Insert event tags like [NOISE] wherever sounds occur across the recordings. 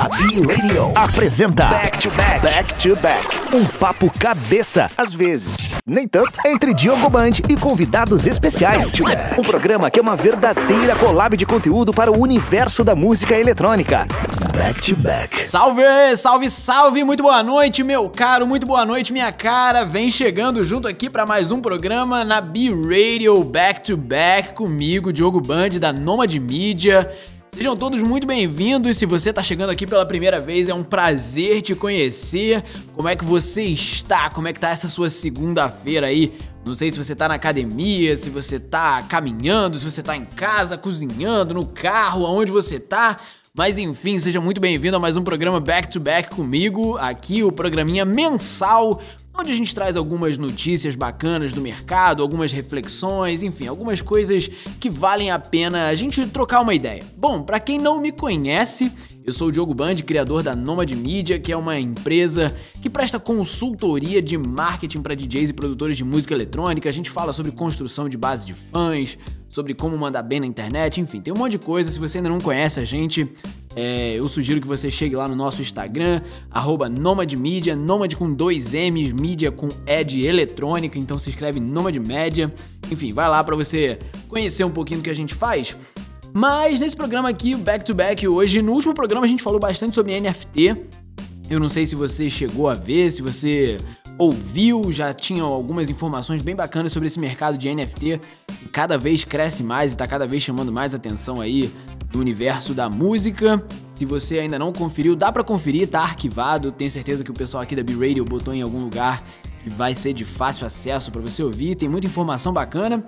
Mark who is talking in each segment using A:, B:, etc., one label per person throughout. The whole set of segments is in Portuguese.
A: A B-Radio apresenta Back to Back. Back to Back. Um papo cabeça, às vezes. Nem tanto. Entre Diogo Band e convidados especiais. Um programa que é uma verdadeira collab de conteúdo para o universo da música eletrônica. Back to Back.
B: Salve, salve, salve! Muito boa noite, meu caro, muito boa noite, minha cara. Vem chegando junto aqui para mais um programa na B-Radio Back to Back comigo, Diogo Band da Nomad Media. Sejam todos muito bem-vindos. Se você está chegando aqui pela primeira vez, é um prazer te conhecer. Como é que você está? Como é que tá essa sua segunda-feira aí? Não sei se você tá na academia, se você tá caminhando, se você tá em casa, cozinhando, no carro, aonde você tá. Mas enfim, seja muito bem-vindo a mais um programa Back to Back comigo, aqui o programinha mensal onde a gente traz algumas notícias bacanas do mercado, algumas reflexões, enfim, algumas coisas que valem a pena a gente trocar uma ideia. Bom, para quem não me conhece, eu sou o Diogo Band, criador da Nomad Media, que é uma empresa que presta consultoria de marketing para DJs e produtores de música eletrônica. A gente fala sobre construção de base de fãs, sobre como mandar bem na internet, enfim, tem um monte de coisa. Se você ainda não conhece a gente, é, eu sugiro que você chegue lá no nosso Instagram, arroba Nomad Media, Nomad com dois M's, mídia com Ed eletrônica, então se escreve Nomad Media. Enfim, vai lá para você conhecer um pouquinho do que a gente faz. Mas nesse programa aqui, Back to Back, hoje, no último programa a gente falou bastante sobre NFT. Eu não sei se você chegou a ver, se você ouviu, já tinha algumas informações bem bacanas sobre esse mercado de NFT, que cada vez cresce mais e está cada vez chamando mais atenção aí no universo da música. Se você ainda não conferiu, dá para conferir, tá arquivado. Tenho certeza que o pessoal aqui da B-Radio botou em algum lugar que vai ser de fácil acesso para você ouvir. Tem muita informação bacana.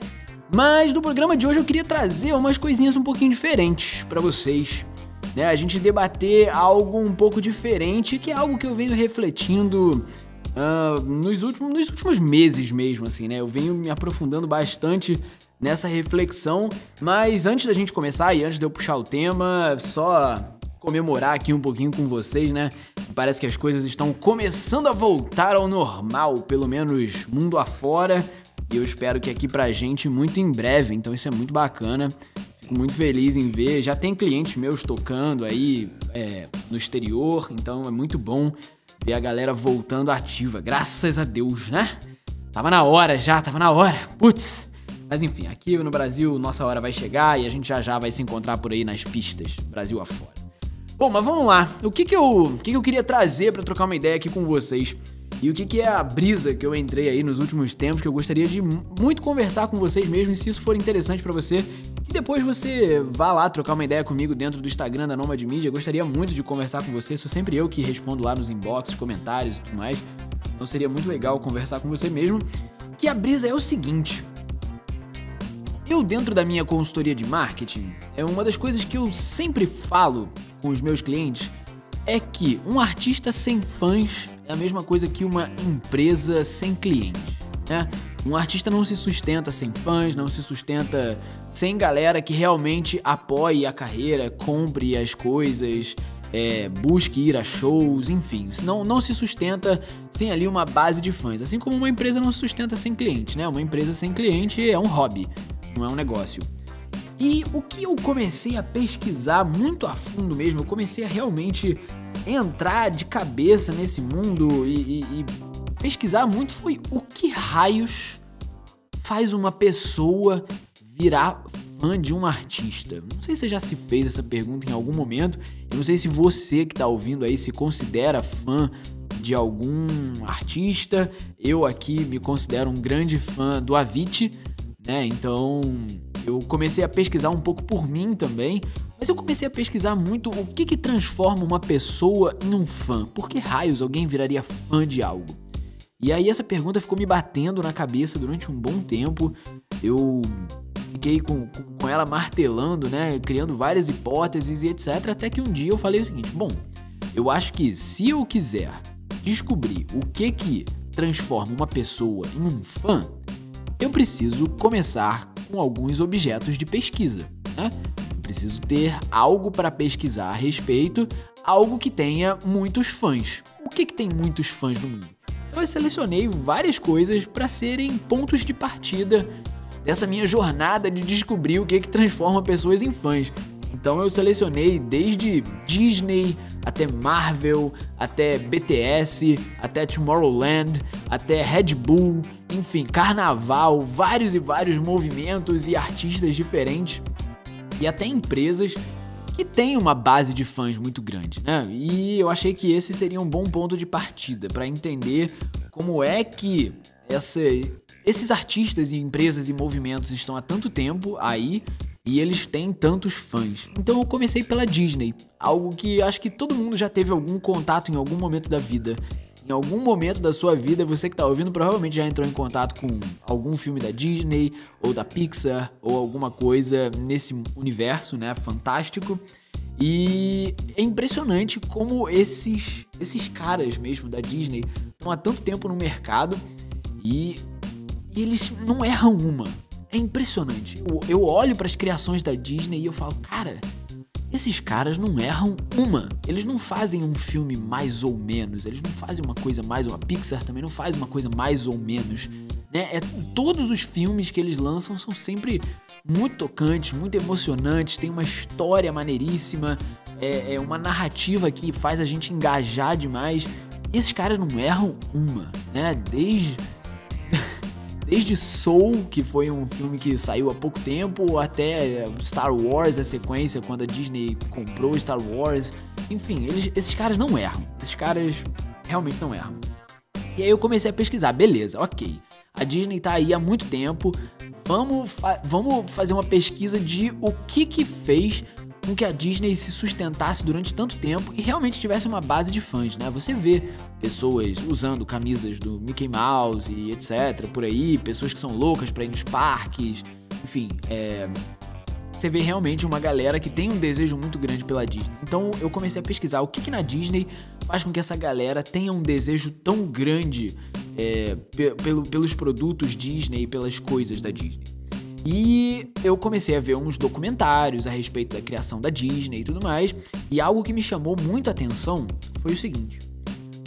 B: Mas no programa de hoje eu queria trazer umas coisinhas um pouquinho diferentes para vocês. Né? A gente debater algo um pouco diferente, que é algo que eu venho refletindo uh, nos, últimos, nos últimos meses mesmo, assim, né? Eu venho me aprofundando bastante nessa reflexão. Mas antes da gente começar e antes de eu puxar o tema, só comemorar aqui um pouquinho com vocês, né? Parece que as coisas estão começando a voltar ao normal, pelo menos mundo afora. E eu espero que aqui pra gente muito em breve, então isso é muito bacana. Fico muito feliz em ver. Já tem clientes meus tocando aí é, no exterior, então é muito bom ver a galera voltando ativa. Graças a Deus, né? Tava na hora já, tava na hora. Putz! Mas enfim, aqui no Brasil, nossa hora vai chegar e a gente já já vai se encontrar por aí nas pistas, Brasil afora. Bom, mas vamos lá. O que que eu, o que que eu queria trazer para trocar uma ideia aqui com vocês? E o que, que é a brisa que eu entrei aí nos últimos tempos, que eu gostaria de muito conversar com vocês mesmo, e se isso for interessante para você, que depois você vá lá trocar uma ideia comigo dentro do Instagram da Nomad Media. Eu gostaria muito de conversar com você, sou sempre eu que respondo lá nos inbox, comentários e tudo mais. Então seria muito legal conversar com você mesmo. Que a brisa é o seguinte. Eu, dentro da minha consultoria de marketing, é uma das coisas que eu sempre falo com os meus clientes é que um artista sem fãs é a mesma coisa que uma empresa sem clientes, né? Um artista não se sustenta sem fãs, não se sustenta sem galera que realmente apoie a carreira, compre as coisas, é, busque ir a shows, enfim. Não, não se sustenta sem ali uma base de fãs. Assim como uma empresa não se sustenta sem cliente, né? Uma empresa sem cliente é um hobby, não é um negócio. E o que eu comecei a pesquisar muito a fundo mesmo, eu comecei a realmente entrar de cabeça nesse mundo e, e, e pesquisar muito foi o que raios faz uma pessoa virar fã de um artista? Não sei se você já se fez essa pergunta em algum momento. Eu não sei se você que está ouvindo aí se considera fã de algum artista. Eu aqui me considero um grande fã do Avicii, né? Então eu comecei a pesquisar um pouco por mim também, mas eu comecei a pesquisar muito o que, que transforma uma pessoa em um fã. Por que raios alguém viraria fã de algo? E aí essa pergunta ficou me batendo na cabeça durante um bom tempo. Eu fiquei com, com ela martelando, né? Criando várias hipóteses e etc. Até que um dia eu falei o seguinte: bom, eu acho que se eu quiser descobrir o que que transforma uma pessoa em um fã, eu preciso começar com alguns objetos de pesquisa. Né? preciso ter algo para pesquisar a respeito, algo que tenha muitos fãs. O que, que tem muitos fãs no mundo? Então eu selecionei várias coisas para serem pontos de partida dessa minha jornada de descobrir o que, que transforma pessoas em fãs. Então eu selecionei desde Disney até Marvel, até BTS, até Tomorrowland, até Red Bull, enfim, carnaval, vários e vários movimentos e artistas diferentes e até empresas que têm uma base de fãs muito grande, né? E eu achei que esse seria um bom ponto de partida para entender como é que essa, esses artistas e empresas e movimentos estão há tanto tempo aí e eles têm tantos fãs. Então eu comecei pela Disney, algo que acho que todo mundo já teve algum contato em algum momento da vida. Em algum momento da sua vida, você que está ouvindo provavelmente já entrou em contato com algum filme da Disney ou da Pixar ou alguma coisa nesse universo, né, fantástico. E é impressionante como esses esses caras mesmo da Disney estão há tanto tempo no mercado e, e eles não erram uma. É impressionante. Eu, eu olho para as criações da Disney e eu falo, cara, esses caras não erram uma. Eles não fazem um filme mais ou menos. Eles não fazem uma coisa mais ou a Pixar também não faz uma coisa mais ou menos. Né? É, todos os filmes que eles lançam são sempre muito tocantes, muito emocionantes, tem uma história maneiríssima, é, é uma narrativa que faz a gente engajar demais. Esses caras não erram uma, né? Desde Desde Soul, que foi um filme que saiu há pouco tempo, até Star Wars, a sequência, quando a Disney comprou Star Wars. Enfim, eles, esses caras não erram. Esses caras realmente não erram. E aí eu comecei a pesquisar, beleza, ok. A Disney tá aí há muito tempo. Vamos, fa vamos fazer uma pesquisa de o que que fez com que a Disney se sustentasse durante tanto tempo e realmente tivesse uma base de fãs, né? Você vê pessoas usando camisas do Mickey Mouse e etc. por aí, pessoas que são loucas para ir nos parques, enfim, é, você vê realmente uma galera que tem um desejo muito grande pela Disney. Então eu comecei a pesquisar o que, que na Disney faz com que essa galera tenha um desejo tão grande é, pelo, pelos produtos Disney e pelas coisas da Disney. E eu comecei a ver uns documentários a respeito da criação da Disney e tudo mais, e algo que me chamou muita atenção foi o seguinte: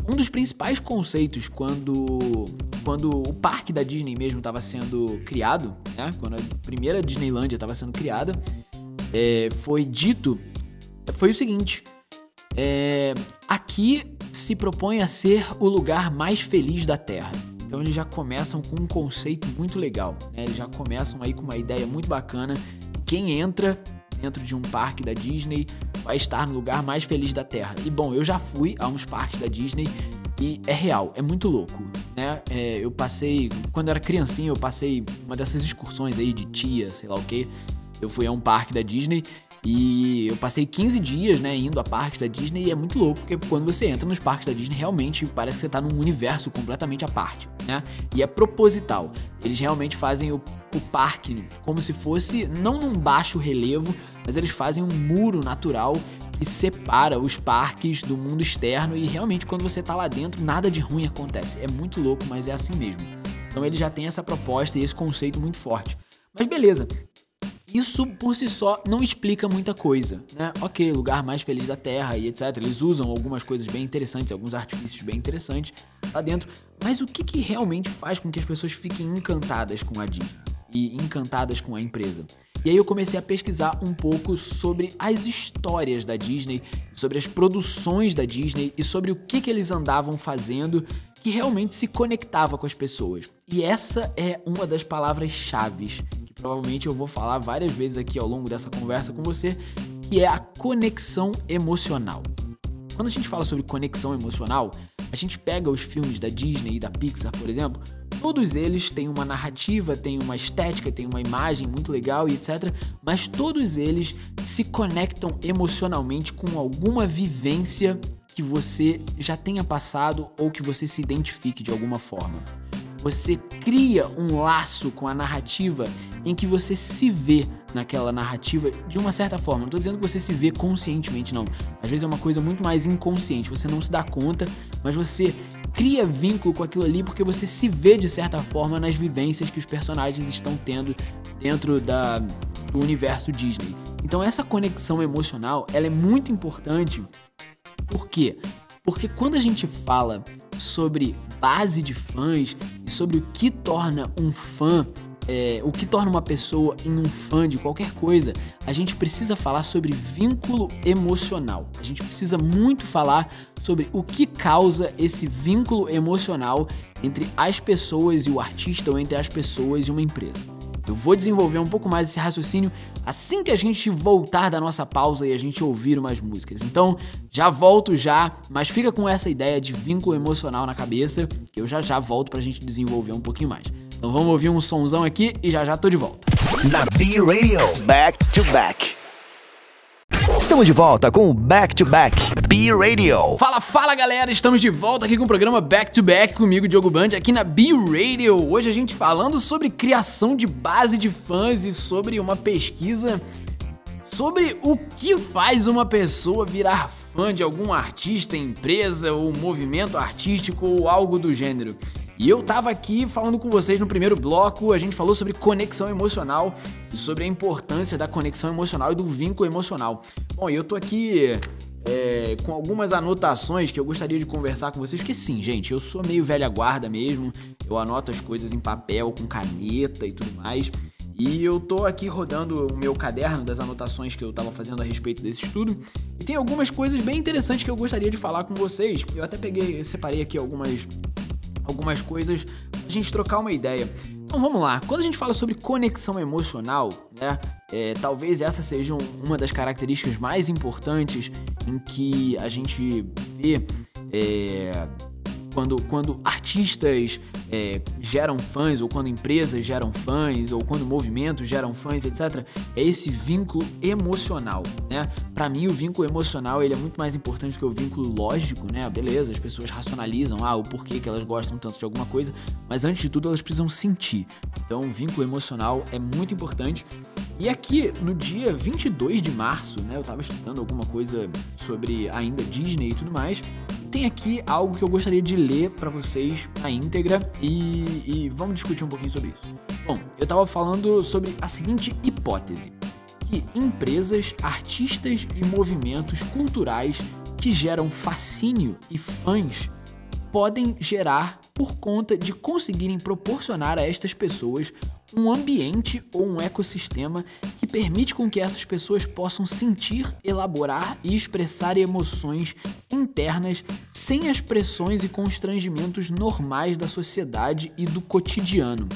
B: um dos principais conceitos quando, quando o parque da Disney mesmo estava sendo criado, né, quando a primeira Disneylandia estava sendo criada, é, foi dito foi o seguinte: é, aqui se propõe a ser o lugar mais feliz da Terra. Então eles já começam com um conceito muito legal, né? Eles já começam aí com uma ideia muito bacana. Quem entra dentro de um parque da Disney vai estar no lugar mais feliz da Terra. E bom, eu já fui a uns parques da Disney e é real, é muito louco, né? É, eu passei, quando era criancinha, eu passei uma dessas excursões aí de tia, sei lá o que. Eu fui a um parque da Disney e eu passei 15 dias, né, indo a parques da Disney e é muito louco, porque quando você entra nos parques da Disney, realmente parece que você tá num universo completamente à parte, né? E é proposital. Eles realmente fazem o, o parque como se fosse, não num baixo relevo, mas eles fazem um muro natural que separa os parques do mundo externo e realmente quando você tá lá dentro, nada de ruim acontece. É muito louco, mas é assim mesmo. Então ele já tem essa proposta e esse conceito muito forte. Mas beleza, isso por si só não explica muita coisa, né? Ok, lugar mais feliz da Terra e etc. Eles usam algumas coisas bem interessantes, alguns artifícios bem interessantes lá dentro. Mas o que, que realmente faz com que as pessoas fiquem encantadas com a Disney e encantadas com a empresa? E aí eu comecei a pesquisar um pouco sobre as histórias da Disney, sobre as produções da Disney e sobre o que, que eles andavam fazendo que realmente se conectava com as pessoas. E essa é uma das palavras-chave provavelmente eu vou falar várias vezes aqui ao longo dessa conversa com você, que é a conexão emocional. Quando a gente fala sobre conexão emocional, a gente pega os filmes da Disney e da Pixar, por exemplo, todos eles têm uma narrativa, têm uma estética, têm uma imagem muito legal e etc, mas todos eles se conectam emocionalmente com alguma vivência que você já tenha passado ou que você se identifique de alguma forma. Você cria um laço com a narrativa em que você se vê naquela narrativa de uma certa forma. Não tô dizendo que você se vê conscientemente, não. Às vezes é uma coisa muito mais inconsciente, você não se dá conta, mas você cria vínculo com aquilo ali porque você se vê de certa forma nas vivências que os personagens estão tendo dentro da, do universo Disney. Então essa conexão emocional, ela é muito importante. Por quê? Porque quando a gente fala sobre base de fãs e sobre o que torna um fã é, o que torna uma pessoa em um fã de qualquer coisa, a gente precisa falar sobre vínculo emocional. A gente precisa muito falar sobre o que causa esse vínculo emocional entre as pessoas e o artista ou entre as pessoas e uma empresa. Eu vou desenvolver um pouco mais esse raciocínio assim que a gente voltar da nossa pausa e a gente ouvir umas músicas. Então, já volto já, mas fica com essa ideia de vínculo emocional na cabeça, que eu já já volto pra gente desenvolver um pouquinho mais. Então vamos ouvir um sonzão aqui e já já tô de volta.
A: Na B Radio, back to back. Estamos de volta com o Back to Back B Radio.
B: Fala, fala galera, estamos de volta aqui com o programa Back to Back comigo, Diogo Band, aqui na B Radio. Hoje a gente falando sobre criação de base de fãs e sobre uma pesquisa sobre o que faz uma pessoa virar fã de algum artista, empresa ou movimento artístico ou algo do gênero. E eu tava aqui falando com vocês no primeiro bloco, a gente falou sobre conexão emocional e sobre a importância da conexão emocional e do vínculo emocional. Bom, e eu tô aqui é, com algumas anotações que eu gostaria de conversar com vocês, porque sim, gente, eu sou meio velha guarda mesmo, eu anoto as coisas em papel, com caneta e tudo mais. E eu tô aqui rodando o meu caderno das anotações que eu tava fazendo a respeito desse estudo. E tem algumas coisas bem interessantes que eu gostaria de falar com vocês. Eu até peguei, separei aqui algumas algumas coisas pra gente trocar uma ideia. Então vamos lá, quando a gente fala sobre conexão emocional, né? É, talvez essa seja uma das características mais importantes em que a gente vê é, quando, quando artistas é, geram fãs, ou quando empresas geram fãs, ou quando movimentos geram fãs, etc., é esse vínculo emocional, né? Para mim, o vínculo emocional ele é muito mais importante do que o vínculo lógico, né? Beleza, as pessoas racionalizam ah, o porquê que elas gostam tanto de alguma coisa, mas antes de tudo elas precisam sentir. Então, o vínculo emocional é muito importante. E aqui, no dia 22 de março, né, eu tava estudando alguma coisa sobre ainda Disney e tudo mais, tem aqui algo que eu gostaria de ler para vocês na íntegra e, e, vamos discutir um pouquinho sobre isso. Bom, eu tava falando sobre a seguinte hipótese: que empresas, artistas e movimentos culturais que geram fascínio e fãs podem gerar por conta de conseguirem proporcionar a estas pessoas um ambiente ou um ecossistema que permite com que essas pessoas possam sentir, elaborar e expressar emoções internas sem as pressões e constrangimentos normais da sociedade e do cotidiano.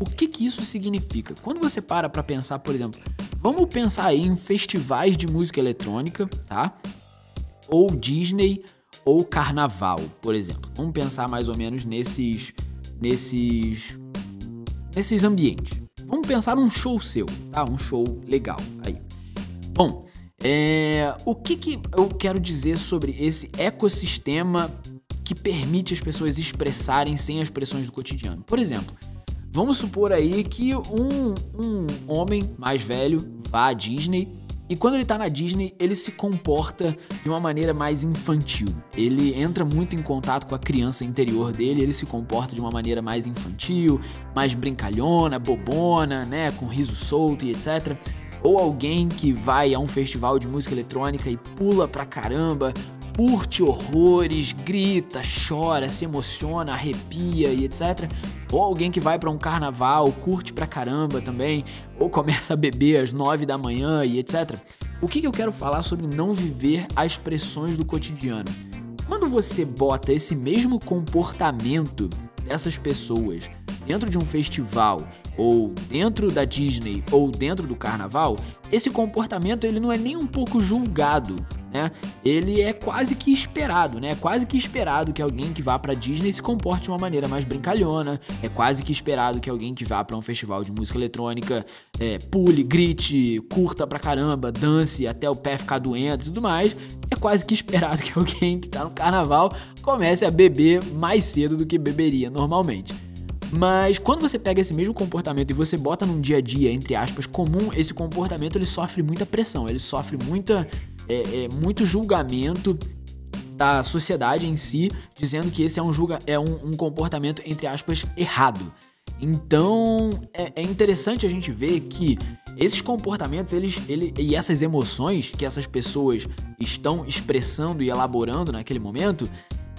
B: O que, que isso significa? Quando você para para pensar, por exemplo, vamos pensar aí em festivais de música eletrônica, tá? Ou Disney ou carnaval, por exemplo. Vamos pensar mais ou menos nesses nesses nesses ambientes. Vamos pensar num show seu, tá? Um show legal aí. Bom, é, o que, que eu quero dizer sobre esse ecossistema que permite as pessoas expressarem sem as pressões do cotidiano? Por exemplo, vamos supor aí que um, um homem mais velho vá à Disney e quando ele tá na Disney, ele se comporta de uma maneira mais infantil. Ele entra muito em contato com a criança interior dele, ele se comporta de uma maneira mais infantil, mais brincalhona, bobona, né, com riso solto e etc. Ou alguém que vai a um festival de música eletrônica e pula pra caramba, curte horrores, grita, chora, se emociona, arrepia e etc. Ou alguém que vai para um carnaval, curte pra caramba também, ou começa a beber às 9 da manhã e etc. O que, que eu quero falar sobre não viver as pressões do cotidiano? Quando você bota esse mesmo comportamento dessas pessoas dentro de um festival ou dentro da Disney ou dentro do carnaval, esse comportamento ele não é nem um pouco julgado, né? Ele é quase que esperado, né? É quase que esperado que alguém que vá para Disney se comporte de uma maneira mais brincalhona. É quase que esperado que alguém que vá para um festival de música eletrônica é, pule, grite, curta pra caramba, dance até o pé ficar doendo e tudo mais. É quase que esperado [LAUGHS] que alguém que tá no carnaval comece a beber mais cedo do que beberia normalmente. Mas quando você pega esse mesmo comportamento e você bota num dia a dia, entre aspas, comum, esse comportamento ele sofre muita pressão, ele sofre muita, é, é, muito julgamento da sociedade em si, dizendo que esse é um, julga, é um, um comportamento, entre aspas, errado. Então é, é, interessante a gente ver que esses comportamentos eles, ele, e essas emoções que essas pessoas estão expressando e elaborando naquele momento,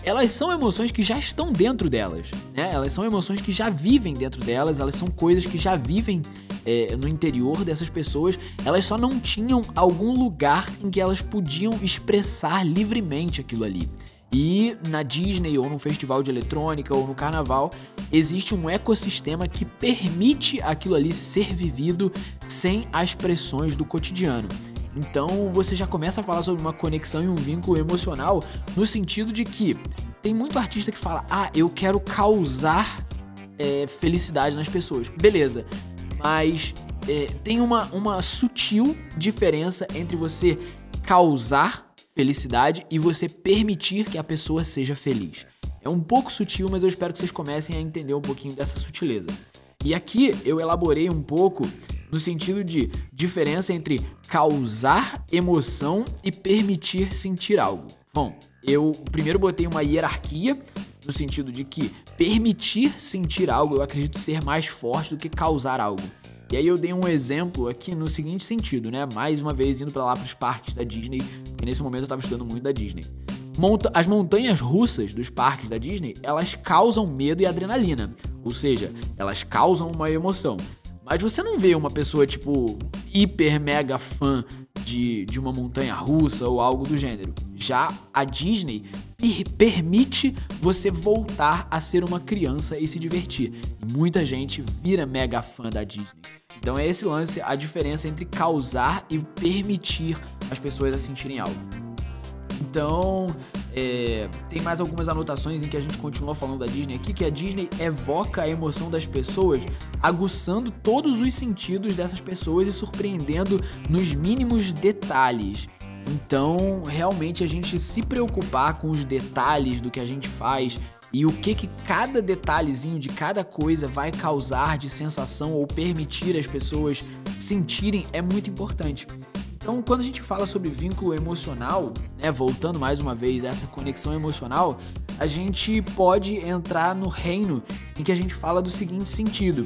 B: elas são emoções que já estão dentro delas, né? Elas são emoções que já vivem dentro delas, elas são coisas que já vivem é, no interior dessas pessoas, elas só não tinham algum lugar em que elas podiam expressar livremente aquilo ali. E na Disney, ou no festival de eletrônica, ou no carnaval, existe um ecossistema que permite aquilo ali ser vivido sem as pressões do cotidiano. Então você já começa a falar sobre uma conexão e um vínculo emocional no sentido de que tem muito artista que fala: ah, eu quero causar é, felicidade nas pessoas. Beleza, mas é, tem uma, uma sutil diferença entre você causar felicidade e você permitir que a pessoa seja feliz. É um pouco sutil, mas eu espero que vocês comecem a entender um pouquinho dessa sutileza. E aqui eu elaborei um pouco no sentido de diferença entre causar emoção e permitir sentir algo. Bom, eu primeiro botei uma hierarquia no sentido de que permitir sentir algo eu acredito ser mais forte do que causar algo. E aí eu dei um exemplo aqui no seguinte sentido, né? Mais uma vez indo para lá para os parques da Disney, porque nesse momento eu estava estudando muito da Disney. Monta as montanhas russas dos parques da Disney, elas causam medo e adrenalina, ou seja, elas causam uma emoção. Mas você não vê uma pessoa, tipo, hiper mega fã de, de uma montanha russa ou algo do gênero. Já a Disney per permite você voltar a ser uma criança e se divertir. E muita gente vira mega fã da Disney. Então é esse lance, a diferença entre causar e permitir as pessoas a sentirem algo. Então, é, tem mais algumas anotações em que a gente continua falando da Disney aqui, que a Disney evoca a emoção das pessoas, aguçando todos os sentidos dessas pessoas e surpreendendo nos mínimos detalhes. Então, realmente a gente se preocupar com os detalhes do que a gente faz e o que que cada detalhezinho de cada coisa vai causar de sensação ou permitir as pessoas sentirem é muito importante. Então, quando a gente fala sobre vínculo emocional, né, voltando mais uma vez a essa conexão emocional, a gente pode entrar no reino em que a gente fala do seguinte sentido,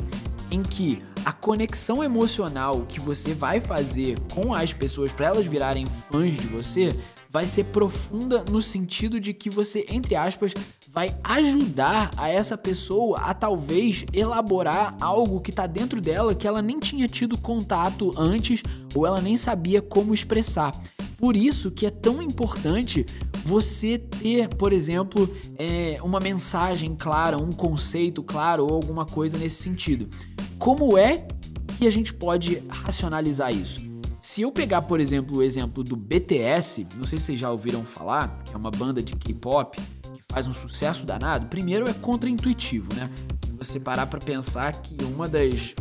B: em que a conexão emocional que você vai fazer com as pessoas para elas virarem fãs de você vai ser profunda no sentido de que você, entre aspas, vai ajudar a essa pessoa a talvez elaborar algo que está dentro dela que ela nem tinha tido contato antes ou ela nem sabia como expressar. Por isso que é tão importante você ter, por exemplo, é, uma mensagem clara, um conceito claro ou alguma coisa nesse sentido. Como é que a gente pode racionalizar isso? Se eu pegar, por exemplo, o exemplo do BTS, não sei se vocês já ouviram falar, que é uma banda de K-pop faz um sucesso danado, primeiro é contraintuitivo, né? Você parar para pensar que uma das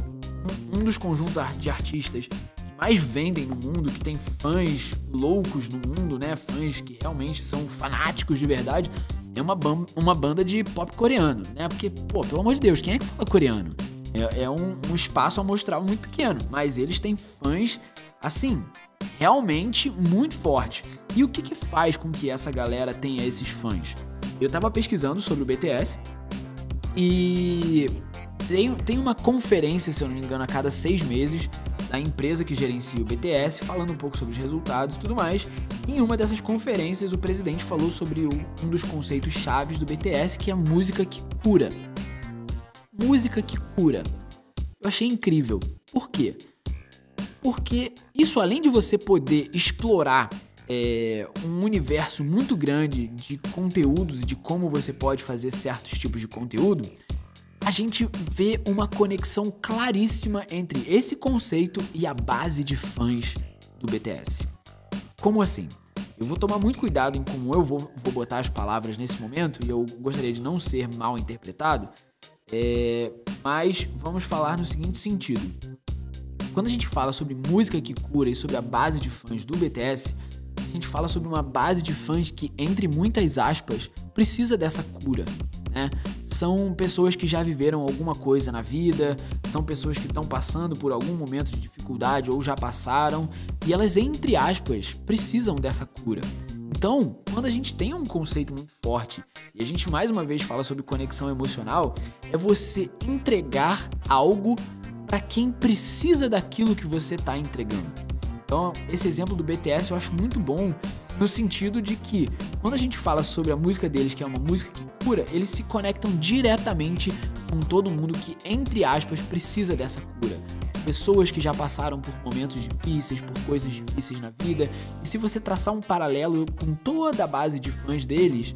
B: um, dos conjuntos de artistas que mais vendem no mundo, que tem fãs loucos no mundo, né? Fãs que realmente são fanáticos de verdade, é uma, uma banda de pop coreano, né? Porque, pô, pelo amor de Deus, quem é que fala coreano? É, é um, um espaço amostral muito pequeno, mas eles têm fãs assim, realmente muito forte. E o que, que faz com que essa galera tenha esses fãs? Eu tava pesquisando sobre o BTS e tem, tem uma conferência, se eu não me engano, a cada seis meses da empresa que gerencia o BTS, falando um pouco sobre os resultados e tudo mais. Em uma dessas conferências, o presidente falou sobre um dos conceitos chaves do BTS, que é a música que cura. Música que cura. Eu achei incrível. Por quê? Porque isso, além de você poder explorar é, um universo muito grande de conteúdos e de como você pode fazer certos tipos de conteúdo, a gente vê uma conexão claríssima entre esse conceito e a base de fãs do BTS. Como assim? Eu vou tomar muito cuidado em como eu vou, vou botar as palavras nesse momento e eu gostaria de não ser mal interpretado, é, mas vamos falar no seguinte sentido. Quando a gente fala sobre música que cura e sobre a base de fãs do BTS, a gente fala sobre uma base de fãs que, entre muitas aspas, precisa dessa cura, né? São pessoas que já viveram alguma coisa na vida, são pessoas que estão passando por algum momento de dificuldade ou já passaram, e elas, entre aspas, precisam dessa cura. Então, quando a gente tem um conceito muito forte e a gente mais uma vez fala sobre conexão emocional, é você entregar algo para quem precisa daquilo que você está entregando. Então, esse exemplo do BTS eu acho muito bom no sentido de que quando a gente fala sobre a música deles, que é uma música que cura, eles se conectam diretamente com todo mundo que, entre aspas, precisa dessa cura. Pessoas que já passaram por momentos difíceis, por coisas difíceis na vida. E se você traçar um paralelo com toda a base de fãs deles,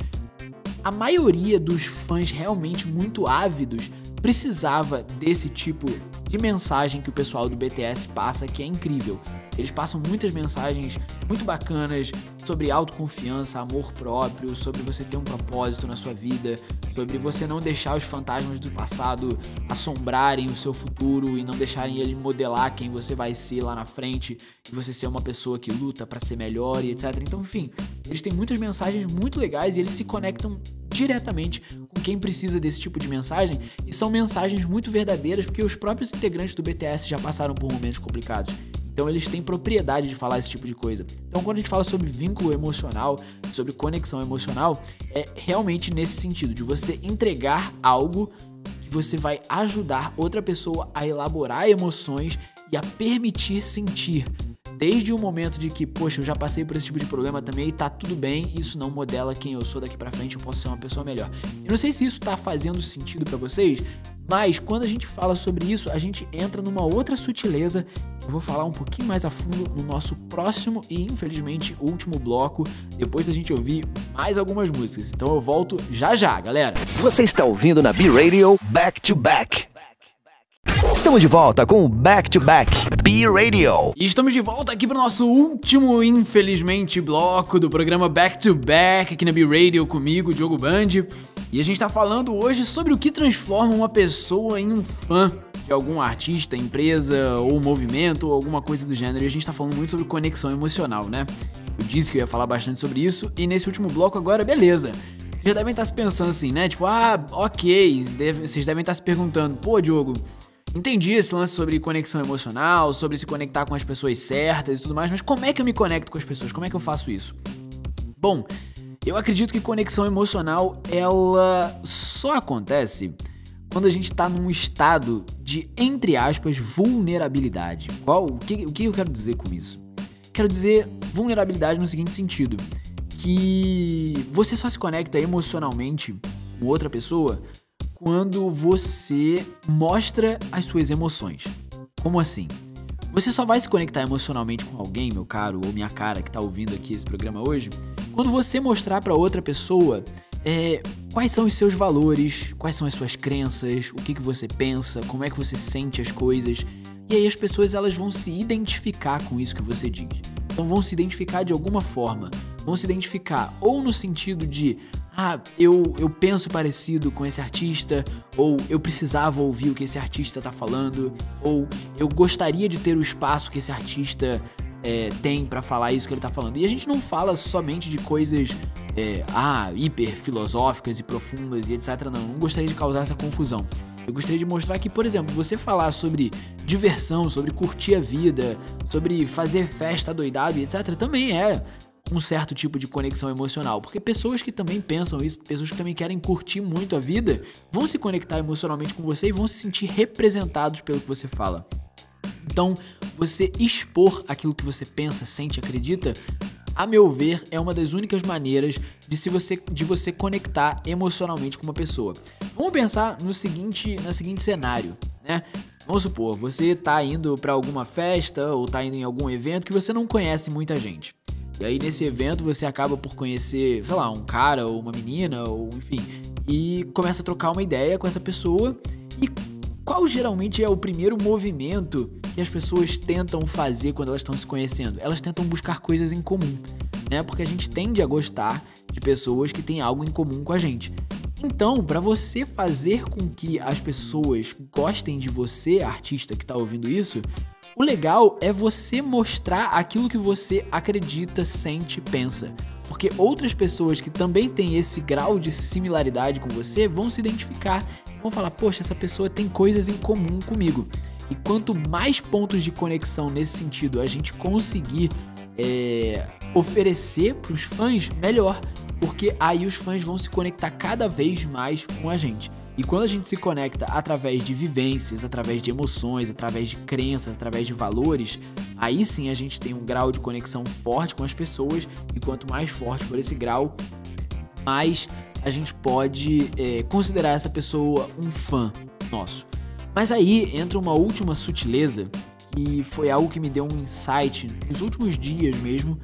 B: a maioria dos fãs realmente muito ávidos precisava desse tipo de mensagem que o pessoal do BTS passa que é incrível. Eles passam muitas mensagens muito bacanas sobre autoconfiança, amor próprio, sobre você ter um propósito na sua vida, sobre você não deixar os fantasmas do passado assombrarem o seu futuro e não deixarem ele modelar quem você vai ser lá na frente e você ser uma pessoa que luta para ser melhor e etc. Então, enfim, eles têm muitas mensagens muito legais e eles se conectam diretamente com quem precisa desse tipo de mensagem e são mensagens muito verdadeiras porque os próprios integrantes do BTS já passaram por momentos complicados. Então eles têm propriedade de falar esse tipo de coisa. Então quando a gente fala sobre vínculo emocional, sobre conexão emocional, é realmente nesse sentido de você entregar algo que você vai ajudar outra pessoa a elaborar emoções e a permitir sentir. Desde o momento de que, poxa, eu já passei por esse tipo de problema também e tá tudo bem, isso não modela quem eu sou daqui para frente, eu posso ser uma pessoa melhor. Eu não sei se isso tá fazendo sentido para vocês, mas quando a gente fala sobre isso, a gente entra numa outra sutileza eu vou falar um pouquinho mais a fundo no nosso próximo e infelizmente último bloco, depois da gente ouvir mais algumas músicas. Então eu volto já já, galera.
A: Você está ouvindo na B-Radio Back to Back. Estamos de volta com o Back to Back B-Radio.
B: E estamos de volta aqui para o nosso último, infelizmente, bloco do programa Back to Back aqui na B-Radio comigo, Diogo Band. E a gente está falando hoje sobre o que transforma uma pessoa em um fã de algum artista, empresa ou movimento ou alguma coisa do gênero. E a gente tá falando muito sobre conexão emocional, né? Eu disse que eu ia falar bastante sobre isso e nesse último bloco agora, beleza. Já devem estar tá se pensando assim, né? Tipo, ah, ok. Deve, vocês devem estar tá se perguntando, pô, Diogo, entendi esse lance sobre conexão emocional, sobre se conectar com as pessoas certas e tudo mais, mas como é que eu me conecto com as pessoas? Como é que eu faço isso? Bom, eu acredito que conexão emocional ela só acontece quando a gente está num estado de, entre aspas, vulnerabilidade. Qual? O que, o que eu quero dizer com isso? Quero dizer vulnerabilidade no seguinte sentido: que você só se conecta emocionalmente com outra pessoa quando você mostra as suas emoções. Como assim? Você só vai se conectar emocionalmente com alguém, meu caro ou minha cara que está ouvindo aqui esse programa hoje, quando você mostrar para outra pessoa é, quais são os seus valores, quais são as suas crenças, o que, que você pensa, como é que você sente as coisas. E aí as pessoas elas vão se identificar com isso que você diz. Então vão se identificar de alguma forma. Vão se identificar ou no sentido de ah, eu, eu penso parecido com esse artista, ou eu precisava ouvir o que esse artista tá falando, ou eu gostaria de ter o espaço que esse artista é, tem para falar isso que ele tá falando. E a gente não fala somente de coisas é, ah, hiper filosóficas e profundas e etc. Não, não gostaria de causar essa confusão. Eu gostaria de mostrar que, por exemplo, você falar sobre diversão, sobre curtir a vida, sobre fazer festa doidado e etc. também é um certo tipo de conexão emocional, porque pessoas que também pensam isso, pessoas que também querem curtir muito a vida, vão se conectar emocionalmente com você e vão se sentir representados pelo que você fala. Então, você expor aquilo que você pensa, sente, acredita, a meu ver, é uma das únicas maneiras de, se você, de você conectar emocionalmente com uma pessoa. Vamos pensar no seguinte, no seguinte cenário, né? Vamos supor, você tá indo para alguma festa ou tá indo em algum evento que você não conhece muita gente. E aí nesse evento você acaba por conhecer, sei lá, um cara ou uma menina ou enfim, e começa a trocar uma ideia com essa pessoa e qual geralmente é o primeiro movimento que as pessoas tentam fazer quando elas estão se conhecendo? Elas tentam buscar coisas em comum, né? Porque a gente tende a gostar de pessoas que têm algo em comum com a gente. Então, para você fazer com que as pessoas gostem de você, artista que está ouvindo isso, o legal é você mostrar aquilo que você acredita, sente, pensa. Porque outras pessoas que também têm esse grau de similaridade com você vão se identificar vão falar: Poxa, essa pessoa tem coisas em comum comigo. E quanto mais pontos de conexão nesse sentido a gente conseguir é, oferecer para os fãs, melhor. Porque aí os fãs vão se conectar cada vez mais com a gente. E quando a gente se conecta através de vivências, através de emoções, através de crenças, através de valores, aí sim a gente tem um grau de conexão forte com as pessoas. E quanto mais forte for esse grau, mais a gente pode é, considerar essa pessoa um fã nosso. Mas aí entra uma última sutileza e foi algo que me deu um insight nos últimos dias mesmo.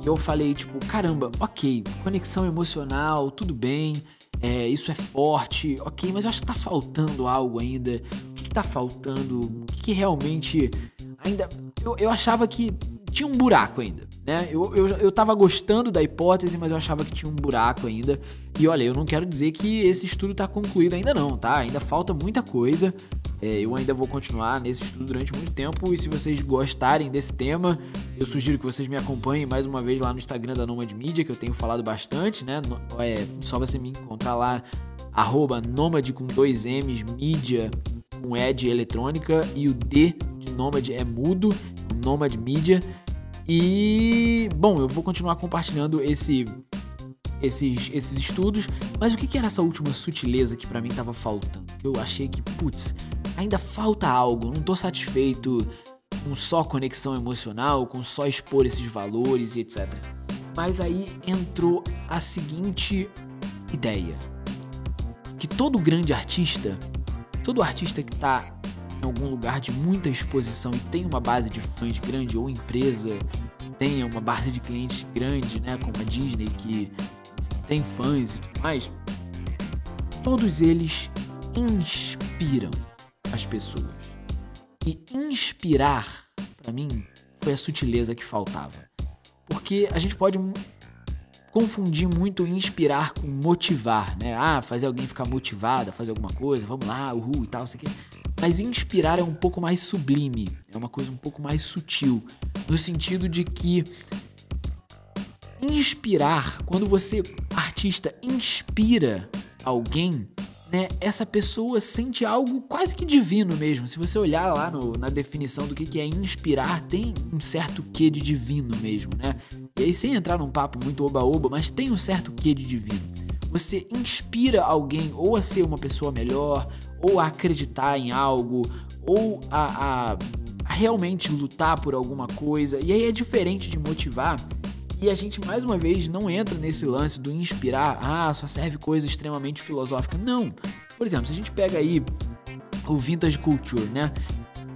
B: Que eu falei, tipo, caramba, ok, conexão emocional, tudo bem, é, isso é forte, ok, mas eu acho que tá faltando algo ainda. O que, que tá faltando? O que, que realmente ainda. Eu, eu achava que tinha um buraco ainda, né? Eu, eu, eu tava gostando da hipótese, mas eu achava que tinha um buraco ainda. E olha, eu não quero dizer que esse estudo tá concluído ainda não, tá? Ainda falta muita coisa. É, eu ainda vou continuar nesse estudo durante muito tempo. E se vocês gostarem desse tema, eu sugiro que vocês me acompanhem mais uma vez lá no Instagram da Nomad Media, que eu tenho falado bastante, né? É só você me encontrar lá, arroba Nomad com dois M's, mídia com E de eletrônica e o D de Nomad é mudo, Nomad Media. E, bom, eu vou continuar compartilhando esse, esses, esses estudos, mas o que, que era essa última sutileza que para mim tava faltando? Que eu achei que, putz, ainda falta algo, não tô satisfeito com só conexão emocional, com só expor esses valores e etc. Mas aí entrou a seguinte ideia: que todo grande artista, todo artista que tá em algum lugar de muita exposição e tem uma base de fãs grande ou empresa tenha uma base de clientes grande, né, como a Disney que tem fãs e tudo mais, todos eles inspiram as pessoas. E inspirar, para mim, foi a sutileza que faltava. Porque a gente pode confundir muito inspirar com motivar, né? Ah, fazer alguém ficar motivado a fazer alguma coisa, vamos lá, uhul e tal, isso aqui. Mas inspirar é um pouco mais sublime, é uma coisa um pouco mais sutil, no sentido de que inspirar, quando você, artista, inspira alguém, né, essa pessoa sente algo quase que divino mesmo. Se você olhar lá no, na definição do que, que é inspirar, tem um certo quê de divino mesmo, né? E aí, sem entrar num papo muito oba-oba, mas tem um certo quê de divino. Você inspira alguém ou a ser uma pessoa melhor, ou a acreditar em algo, ou a, a, a realmente lutar por alguma coisa. E aí é diferente de motivar. E a gente mais uma vez não entra nesse lance do inspirar, ah, só serve coisa extremamente filosófica. Não. Por exemplo, se a gente pega aí o Vintage Culture, né?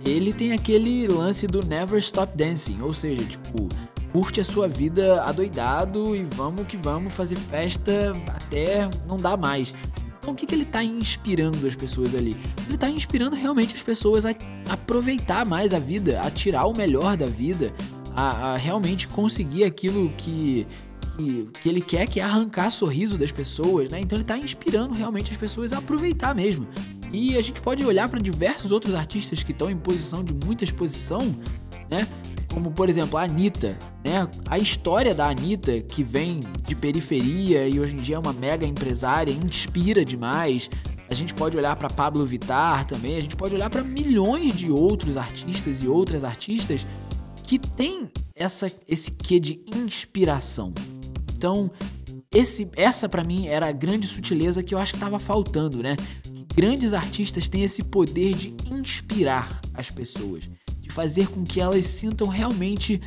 B: Ele tem aquele lance do Never Stop Dancing, ou seja, tipo, curte a sua vida adoidado e vamos que vamos fazer festa até não dar mais. Então, o que, que ele está inspirando as pessoas ali? Ele está inspirando realmente as pessoas a aproveitar mais a vida, a tirar o melhor da vida, a, a realmente conseguir aquilo que, que, que, ele quer, que é arrancar sorriso das pessoas, né? Então ele está inspirando realmente as pessoas a aproveitar mesmo. E a gente pode olhar para diversos outros artistas que estão em posição de muita exposição, né? como por exemplo a Anitta, né? A história da Anitta, que vem de periferia e hoje em dia é uma mega empresária, inspira demais. A gente pode olhar para Pablo Vittar também, a gente pode olhar para milhões de outros artistas e outras artistas que têm essa, esse quê de inspiração. Então, esse, essa para mim era a grande sutileza que eu acho que estava faltando, né? grandes artistas têm esse poder de inspirar as pessoas de fazer com que elas sintam realmente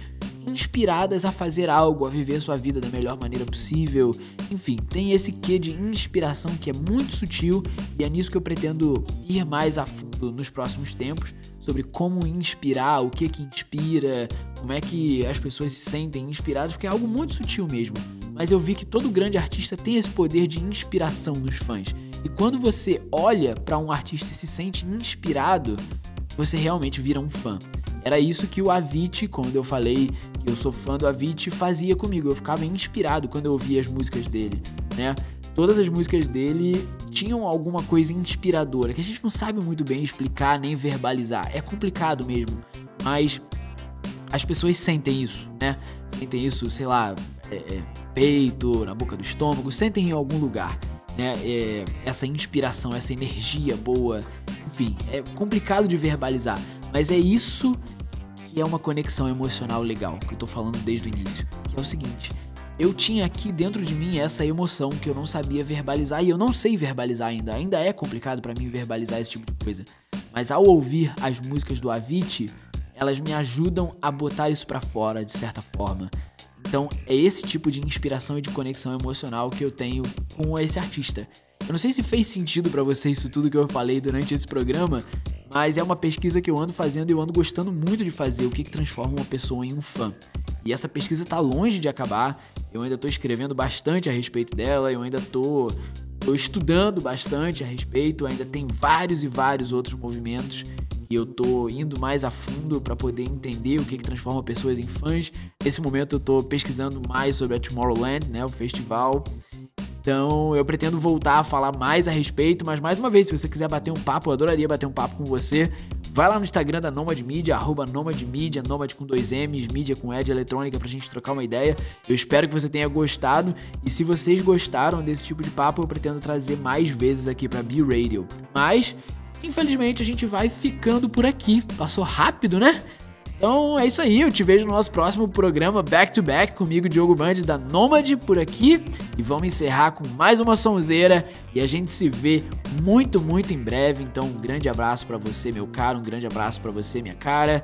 B: inspiradas a fazer algo, a viver sua vida da melhor maneira possível. Enfim, tem esse quê de inspiração que é muito sutil e é nisso que eu pretendo ir mais a fundo nos próximos tempos sobre como inspirar, o que que inspira, como é que as pessoas se sentem inspiradas, porque é algo muito sutil mesmo. Mas eu vi que todo grande artista tem esse poder de inspiração nos fãs. E quando você olha para um artista e se sente inspirado, você realmente vira um fã. Era isso que o Avicii, quando eu falei que eu sou fã do Avicii, fazia comigo. Eu ficava inspirado quando eu ouvia as músicas dele, né? Todas as músicas dele tinham alguma coisa inspiradora que a gente não sabe muito bem explicar nem verbalizar. É complicado mesmo, mas as pessoas sentem isso, né? Sentem isso, sei lá, é, é, peito, na boca do estômago, sentem em algum lugar, né? É, essa inspiração, essa energia boa, enfim, é complicado de verbalizar, mas é isso que é uma conexão emocional legal, que eu tô falando desde o início. Que é o seguinte: eu tinha aqui dentro de mim essa emoção que eu não sabia verbalizar e eu não sei verbalizar ainda. Ainda é complicado para mim verbalizar esse tipo de coisa. Mas ao ouvir as músicas do Avicii, elas me ajudam a botar isso para fora de certa forma. Então, é esse tipo de inspiração e de conexão emocional que eu tenho com esse artista. Eu não sei se fez sentido para você isso tudo que eu falei durante esse programa, mas é uma pesquisa que eu ando fazendo e eu ando gostando muito de fazer, o que, que transforma uma pessoa em um fã. E essa pesquisa tá longe de acabar, eu ainda tô escrevendo bastante a respeito dela, eu ainda tô estudando bastante a respeito, ainda tem vários e vários outros movimentos que eu tô indo mais a fundo para poder entender o que, que transforma pessoas em fãs. Nesse momento eu tô pesquisando mais sobre a Tomorrowland, né, o festival. Então eu pretendo voltar a falar mais a respeito, mas mais uma vez, se você quiser bater um papo, eu adoraria bater um papo com você. Vai lá no Instagram da Nomad Media, arroba Nomad Media, Nomad com dois M's, mídia com Ed eletrônica pra gente trocar uma ideia. Eu espero que você tenha gostado e se vocês gostaram desse tipo de papo, eu pretendo trazer mais vezes aqui pra B-Radio. Mas, infelizmente, a gente vai ficando por aqui. Passou rápido, né? Então é isso aí, eu te vejo no nosso próximo programa Back to Back comigo, Diogo Band da Nômade por aqui. E vamos encerrar com mais uma sonzeira e a gente se vê muito, muito em breve. Então um grande abraço para você, meu caro, um grande abraço para você, minha cara.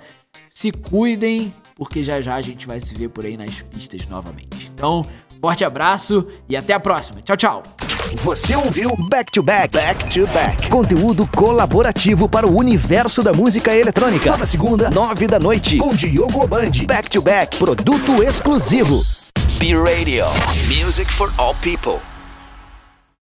B: Se cuidem, porque já já a gente vai se ver por aí nas pistas novamente. Então, forte abraço e até a próxima. Tchau, tchau.
A: Você ouviu Back to Back, Back to Back. Conteúdo colaborativo para o universo da música eletrônica. Toda segunda, nove da noite, com Diogo Band. Back to Back, produto exclusivo. B-Radio, music for all people.